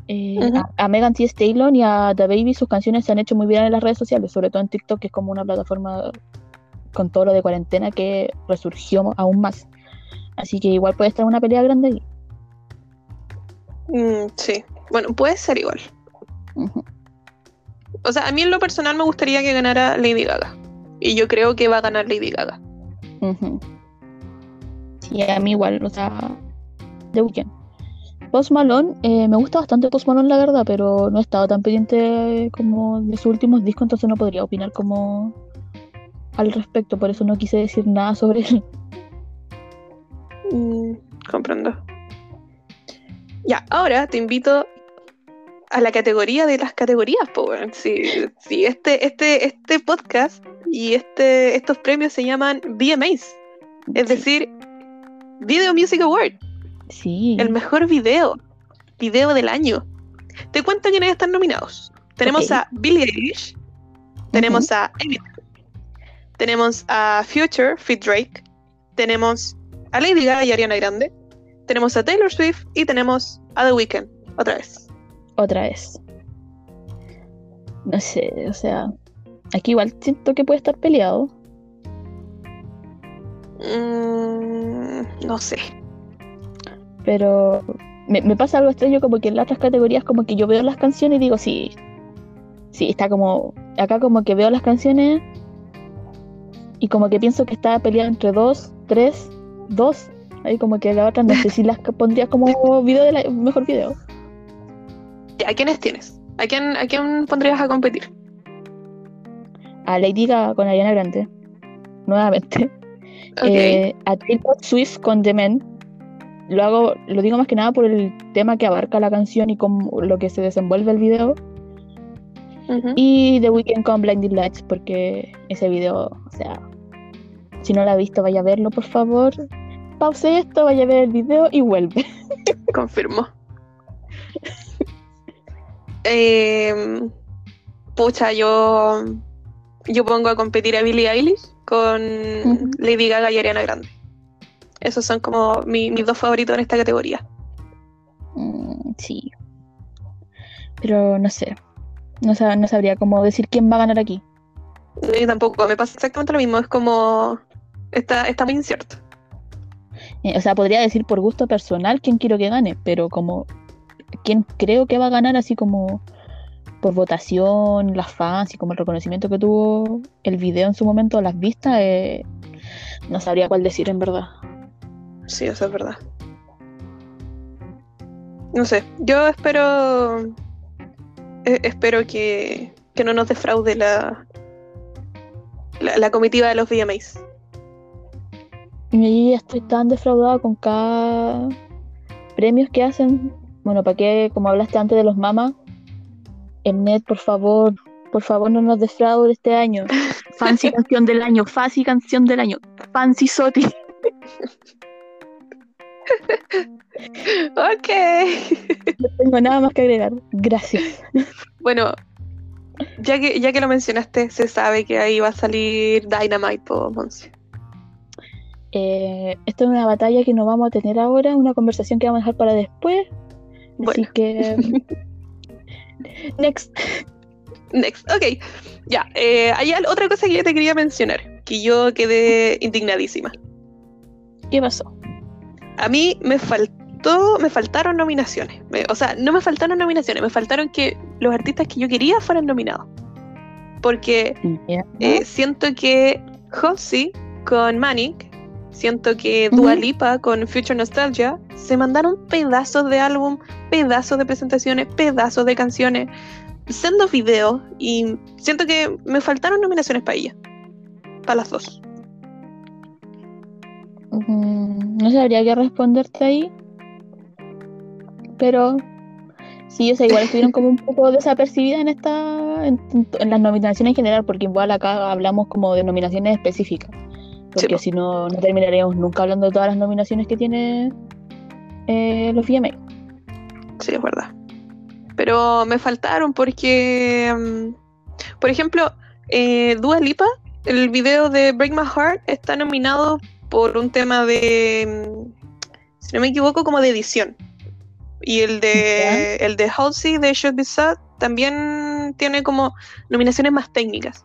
Speaker 2: Eh, a, a Megan Thee Stallion y a The Baby sus canciones se han hecho muy virales en las redes sociales, sobre todo en TikTok, que es como una plataforma con todo lo de cuarentena que resurgió aún más. Así que igual puede estar una pelea grande ahí.
Speaker 1: Mm, sí, bueno, puede ser igual. O sea, a mí en lo personal me gustaría que ganara Lady Gaga. Y yo creo que va a ganar Lady Gaga.
Speaker 2: Sí, a mí igual, o sea, The Weeknd. Post Malone, eh, me gusta bastante Post Malone, la verdad, pero no he estado tan pendiente como de sus últimos discos, entonces no podría opinar como al respecto, por eso no quise decir nada sobre él.
Speaker 1: Mm, comprendo. Ya, ahora te invito a la categoría de las categorías, po, weón. Si, si este, este, este podcast y este, estos premios se llaman VMAs, es
Speaker 2: Sí.
Speaker 1: decir, Video Music Award,
Speaker 2: Sí.
Speaker 1: el mejor video, video del año. Te cuento quiénes están nominados. Tenemos a Billie Eilish, tenemos a Eminem, tenemos a Future Fit Drake, tenemos a Lady Gaga y Ariana Grande, tenemos a Taylor Swift y tenemos a The Weeknd, otra vez.
Speaker 2: Otra vez. No sé, o sea, aquí igual siento que puede estar peleado.
Speaker 1: Mm, no sé.
Speaker 2: Pero me, me pasa algo extraño como que en las otras categorías como que yo veo las canciones y digo, sí, sí, está como, acá como que veo las canciones y como que pienso que está peleado entre dos, tres, dos, ahí como que la otra no sé si las que pondría como video de la, mejor video.
Speaker 1: ¿A quiénes tienes? ¿A quién, ¿A quién pondrías a competir?
Speaker 2: A Lady Gaga con Ariana Grande, nuevamente.
Speaker 1: Ok.
Speaker 2: Eh, a Taylor Swift con The Men. Lo hago, lo digo más que nada por el tema que abarca la canción y como lo que se desenvuelve el video. Y The Weeknd con Blinding Lights, porque ese video, o sea, si no lo ha visto, vaya a verlo, por favor. Pause esto, vaya a ver el video y vuelve.
Speaker 1: Confirmo. Em, pucha, yo, yo pongo a competir a Billie Eilish con. Lady Gaga y Ariana Grande. Esos son como mi- mis dos favoritos en esta categoría.
Speaker 2: Mm, sí. Pero no sé. No, sab- no sabría cómo decir quién va a ganar aquí.
Speaker 1: Yo tampoco, me pasa exactamente lo mismo, es como... Está, está muy incierto.
Speaker 2: Eh, o sea, podría decir por gusto personal quién quiero que gane, pero como quién creo que va a ganar así como por votación, las fans y como el reconocimiento que tuvo el video en su momento, las vistas, eh, no sabría cuál decir en verdad.
Speaker 1: Sí, eso es verdad. No sé, yo espero... eh, espero que, que no nos defraude la, la, la comitiva de los VMAs.
Speaker 2: Y estoy tan defraudada con cada premios que hacen. Bueno, ¿para qué? Como hablaste antes de los mamas, Mnet, por favor, por favor no nos defraude este año. Fancy canción del año, Fancy canción del año, Fancy Soti.
Speaker 1: Ok.
Speaker 2: No tengo nada más que agregar. Gracias.
Speaker 1: Bueno, ya que, ya que lo mencionaste, se sabe que ahí va a salir Dynamite po, Monse.
Speaker 2: Eh, esto es una batalla que no vamos a tener ahora, una conversación que vamos a dejar para después. Así
Speaker 1: Bueno.
Speaker 2: que. Next.
Speaker 1: Next, ok. Ya, eh, hay otra cosa que yo te quería mencionar, que yo quedé indignadísima.
Speaker 2: ¿Qué pasó?
Speaker 1: A mí me faltó, me faltaron nominaciones. Me- o sea, no me faltaron nominaciones, me faltaron que los artistas que yo quería fueran nominados. Porque eh, siento que Halsey con Manic, siento que Dua. Lipa con Future Nostalgia se mandaron pedazos de álbum, pedazos de presentaciones, pedazos de canciones, sendos videos y siento que me faltaron nominaciones para ella. Para las dos.
Speaker 2: Mm, no sabría qué responderte ahí. Pero sí, o sea, igual estuvieron como un poco desapercibidas en esta en, en las nominaciones en general, porque igual acá hablamos como de nominaciones específicas. Porque
Speaker 1: po.
Speaker 2: si no, no terminaríamos nunca hablando de todas las nominaciones que tiene eh, los VMA.
Speaker 1: Sí, es verdad. Pero me faltaron porque, mm, por ejemplo, eh, Dua Lipa, el video de Break My Heart está nominado por un tema de, mm, si no me equivoco, como de edición. Y el de, el de Halsey de Should Be Sad también tiene como nominaciones más técnicas.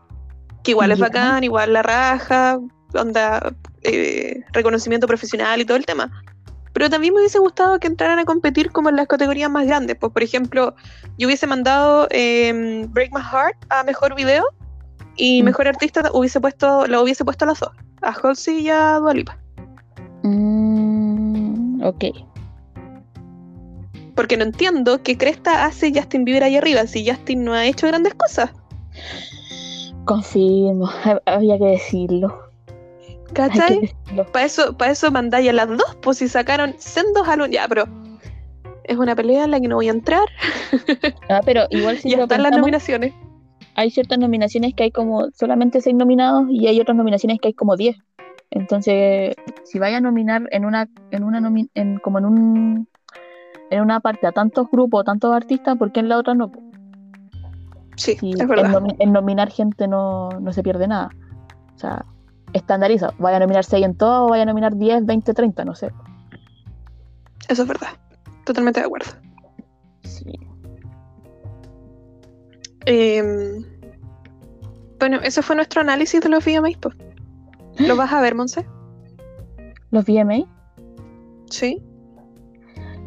Speaker 1: Que igual es bacán, igual la raja, onda, eh, reconocimiento profesional y todo el tema. Pero también me hubiese gustado que entraran a competir como en las categorías más grandes. Pues, por ejemplo, yo hubiese mandado em, Break My Heart a mejor video y
Speaker 2: Mm.
Speaker 1: mejor artista hubiese puesto, lo hubiese puesto a las dos, a Halsey y a Dua Lipa.
Speaker 2: Mm, ok.
Speaker 1: Porque no entiendo qué cresta hace Justin Bieber ahí arriba si Justin no ha hecho grandes cosas.
Speaker 2: Confirmo. Hab- Había que decirlo.
Speaker 1: ¿Cachai? Para eso, para eso mandáis a las dos, pues si sacaron sendos álbumes. Ya, pero es una pelea en la que no voy a entrar.
Speaker 2: Ah, pero igual si
Speaker 1: ya
Speaker 2: lo
Speaker 1: están las
Speaker 2: pensamos,
Speaker 1: nominaciones.
Speaker 2: Hay ciertas nominaciones que hay como solamente seis nominados y hay otras nominaciones que hay como 10. Entonces, si vaya a nominar en una, en una nomi- en, como en un en una parte a tantos grupos, tantos artistas, ¿por qué en la otra no?
Speaker 1: Sí, es
Speaker 2: en, nominar gente no, no se pierde nada. O sea, estandariza. Vaya a nominar 6 en todo o vaya a nominar 10, 20, 30, no sé.
Speaker 1: Eso es verdad. Totalmente de acuerdo.
Speaker 2: Sí.
Speaker 1: Em, bueno, ese fue nuestro análisis de los VMAs. pues. ¿Lo vas a ver, Monse?
Speaker 2: Los VMA.
Speaker 1: Sí.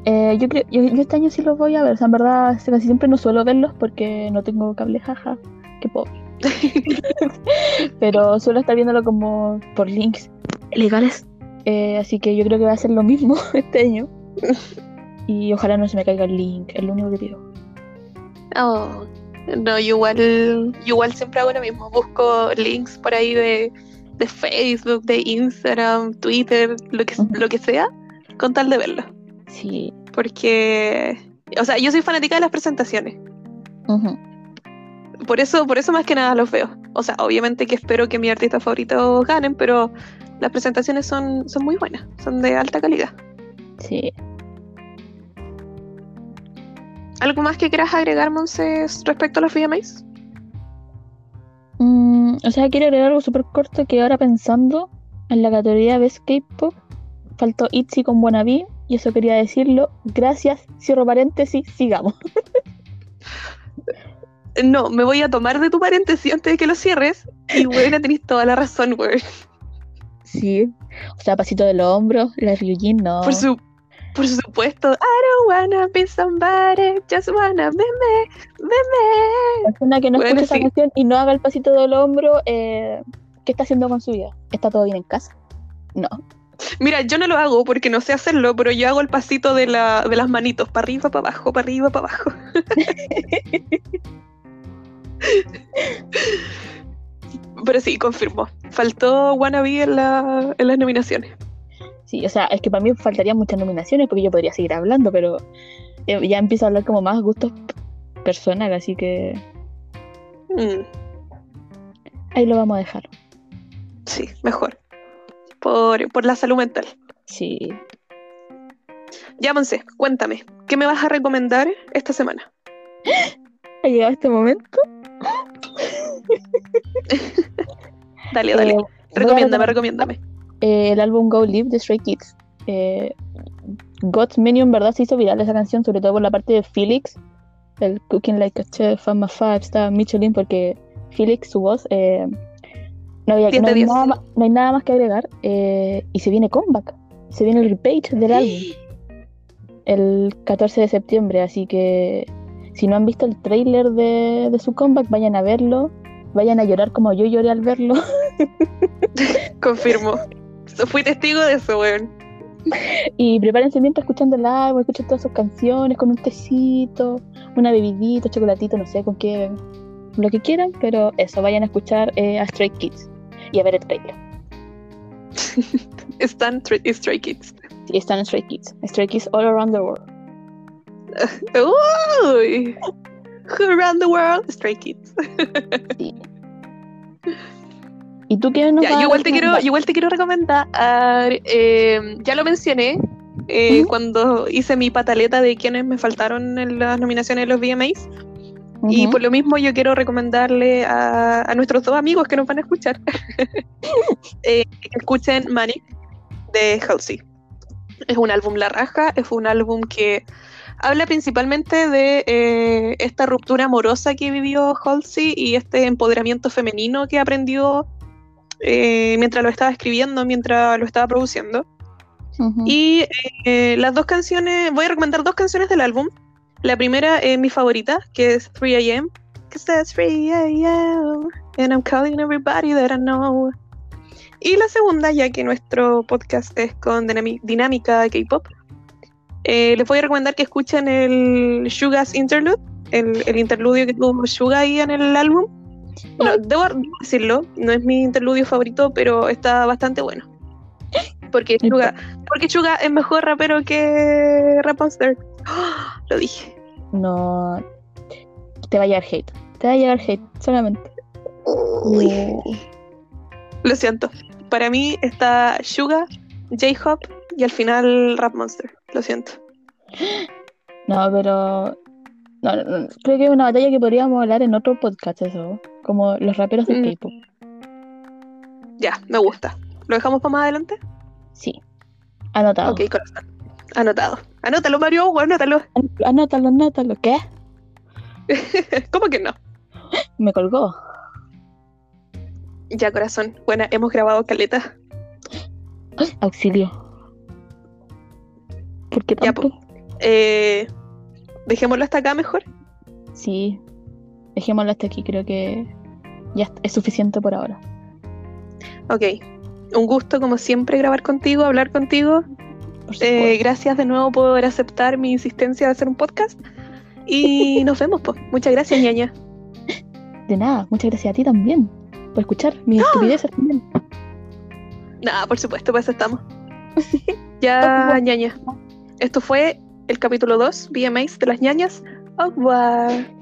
Speaker 2: Eh, yo creo, yo, yo este año sí los voy a ver. O sea, en verdad, casi siempre no suelo verlos porque no tengo cable, jaja. Qué pobre. Pero suelo estar viéndolo como por links legales. Eh, así que yo creo que va a ser lo mismo este año. Y ojalá no se me caiga el link, es lo único que pido.
Speaker 1: Oh, no, yo igual, yo igual siempre hago lo mismo. Busco links por ahí de, de Facebook, de Instagram, Twitter, lo que, lo que sea, con tal de verlo.
Speaker 2: Sí.
Speaker 1: Porque, o sea, yo soy fanática de las presentaciones.
Speaker 2: Ujú.
Speaker 1: Por eso, por eso más que nada los veo. O sea, obviamente que espero que mis artistas favoritos ganen, pero las presentaciones son, son muy buenas, son de alta calidad.
Speaker 2: Sí.
Speaker 1: ¿Algo más que quieras agregar, Monses, respecto a los VMAs?
Speaker 2: Mm, o sea, quiero agregar algo súper corto que ahora pensando en la categoría Best K-Pop, faltó Itzy con Wannabe y eso quería decirlo. Gracias, cierro paréntesis, sigamos.
Speaker 1: No, me voy a tomar de tu paréntesis antes de que lo cierres. Y bueno, tenés toda la razón, güey.
Speaker 2: Sí. O sea, pasito del hombro, la Ryujin no.
Speaker 1: Por, su, por supuesto. I don't wanna be somebody, just wanna be me, be me.
Speaker 2: La persona que no
Speaker 1: Bueno,
Speaker 2: escucha esa
Speaker 1: sí.
Speaker 2: canción y no haga el pasito del hombro, eh, ¿qué está haciendo con su vida? ¿Está todo bien en casa? No.
Speaker 1: Mira, yo no lo hago porque no sé hacerlo, pero yo hago el pasito de, la, de las manitos, para arriba, para abajo, para arriba, para abajo. pero sí, confirmo. Faltó Wannabe en, la, en las nominaciones.
Speaker 2: Sí, o sea, es que para mí faltarían muchas nominaciones porque yo podría seguir hablando, pero eh, ya empiezo a hablar como más gustos personales, así que
Speaker 1: Mm,
Speaker 2: ahí lo vamos a dejar.
Speaker 1: sí, mejor. Por, por la salud mental.
Speaker 2: Sí.
Speaker 1: Ya, Monse, cuéntame, ¿qué me vas a recomendar esta semana?
Speaker 2: Ha llegado este momento.
Speaker 1: Dale, dale.
Speaker 2: Eh,
Speaker 1: recomiéndame, recomiéndame.
Speaker 2: Eh, el álbum Go Live de Stray Kids. Eh, God's Menu en verdad se hizo viral esa canción, sobre todo por la parte de Felix, el Cooking Like a Chef, I'm a Five Star Michelin, porque Felix, su voz, eh, no, había,
Speaker 1: 10
Speaker 2: no hay
Speaker 1: 10.
Speaker 2: nada, no hay nada más que agregar. eh, y se viene comeback, se viene el repeat del álbum el 14 de septiembre, así que si no han visto el trailer de, de su comeback, vayan a verlo, vayan a llorar como yo lloré al verlo.
Speaker 1: Confirmo. Fui testigo de eso, weón.
Speaker 2: Y prepárense mientras escuchando el álbum, escuchen todas sus canciones con un tecito, una bebidita, chocolatito, no sé con qué, lo que quieran, pero eso, vayan a escuchar eh, a Stray Kids y a ver el trailer.
Speaker 1: Están Stray Kids.
Speaker 2: Sí, están Stray Kids, Stray Kids all around the world.
Speaker 1: Uy. Around the world, Stray Kids.
Speaker 2: Sí. ¿Y tú qué nos
Speaker 1: Ya, yo igual te quiero, igual te quiero recomendar. eh, ya lo mencioné eh,
Speaker 2: Ujú.
Speaker 1: cuando hice mi pataleta de quienes me faltaron en las nominaciones de los VMAs. Y por lo mismo yo quiero recomendarle a, a nuestros dos amigos que nos van a escuchar eh, que escuchen Manic de Halsey. Es un álbum La Raja, es un álbum que habla principalmente de eh, esta ruptura amorosa que vivió Halsey y este empoderamiento femenino que aprendió eh, mientras lo estaba escribiendo, mientras lo estaba produciendo.
Speaker 2: Ujú.
Speaker 1: Y eh, las dos canciones, voy a recomendar dos canciones del álbum. La primera es mi favorita, que es 3 AM. Cause that's 3 AM. And I'm calling everybody that I know. Y la segunda, ya que nuestro podcast es con dinámica K-pop, eh, les voy a recomendar que escuchen el Suga's Interlude, el, el interludio que tuvo Suga ahí en el álbum. Bueno, debo decirlo, no es mi interludio favorito, pero está bastante bueno. Porque Suga, porque Suga es mejor rapero que Rap Monster. ¡Ah! Lo dije.
Speaker 2: No. Te va a llegar hate. Te va a llegar hate, solamente.
Speaker 1: Lo siento. Para mí está Suga, J-Hop y al final Rap Monster. Lo siento.
Speaker 2: No, pero. No, no, no, creo que es una batalla que podríamos hablar en otro podcast, eso. Como los raperos del
Speaker 1: Mm.
Speaker 2: K-pop.
Speaker 1: Ya, me gusta. ¿Lo dejamos para más adelante?
Speaker 2: Sí. Anotado.
Speaker 1: Ok, corazón. Anotado. Anótalo, Mario, anótalo.
Speaker 2: An- Anótalo, anótalo. ¿Qué?
Speaker 1: ¿Cómo que no?
Speaker 2: Me colgó.
Speaker 1: Ya, corazón. Bueno, hemos grabado caleta.
Speaker 2: Auxilio. ¿Por qué
Speaker 1: Ya,
Speaker 2: tanto?
Speaker 1: Eh, dejémoslo hasta acá mejor.
Speaker 2: Sí. Dejémoslo hasta aquí. Creo que ya es suficiente por ahora.
Speaker 1: Ok. Un gusto, como siempre, grabar contigo, hablar contigo. Eh, gracias de nuevo por aceptar mi insistencia de hacer un podcast. Y nos vemos, pues. Muchas gracias, ñaña.
Speaker 2: De nada. Muchas gracias a ti también. Por escuchar mis estupideces también.
Speaker 1: Nada, por supuesto, pues estamos. ya, ñaña. Esto fue el capítulo 2, VMAs de las ñañas. Au revoir.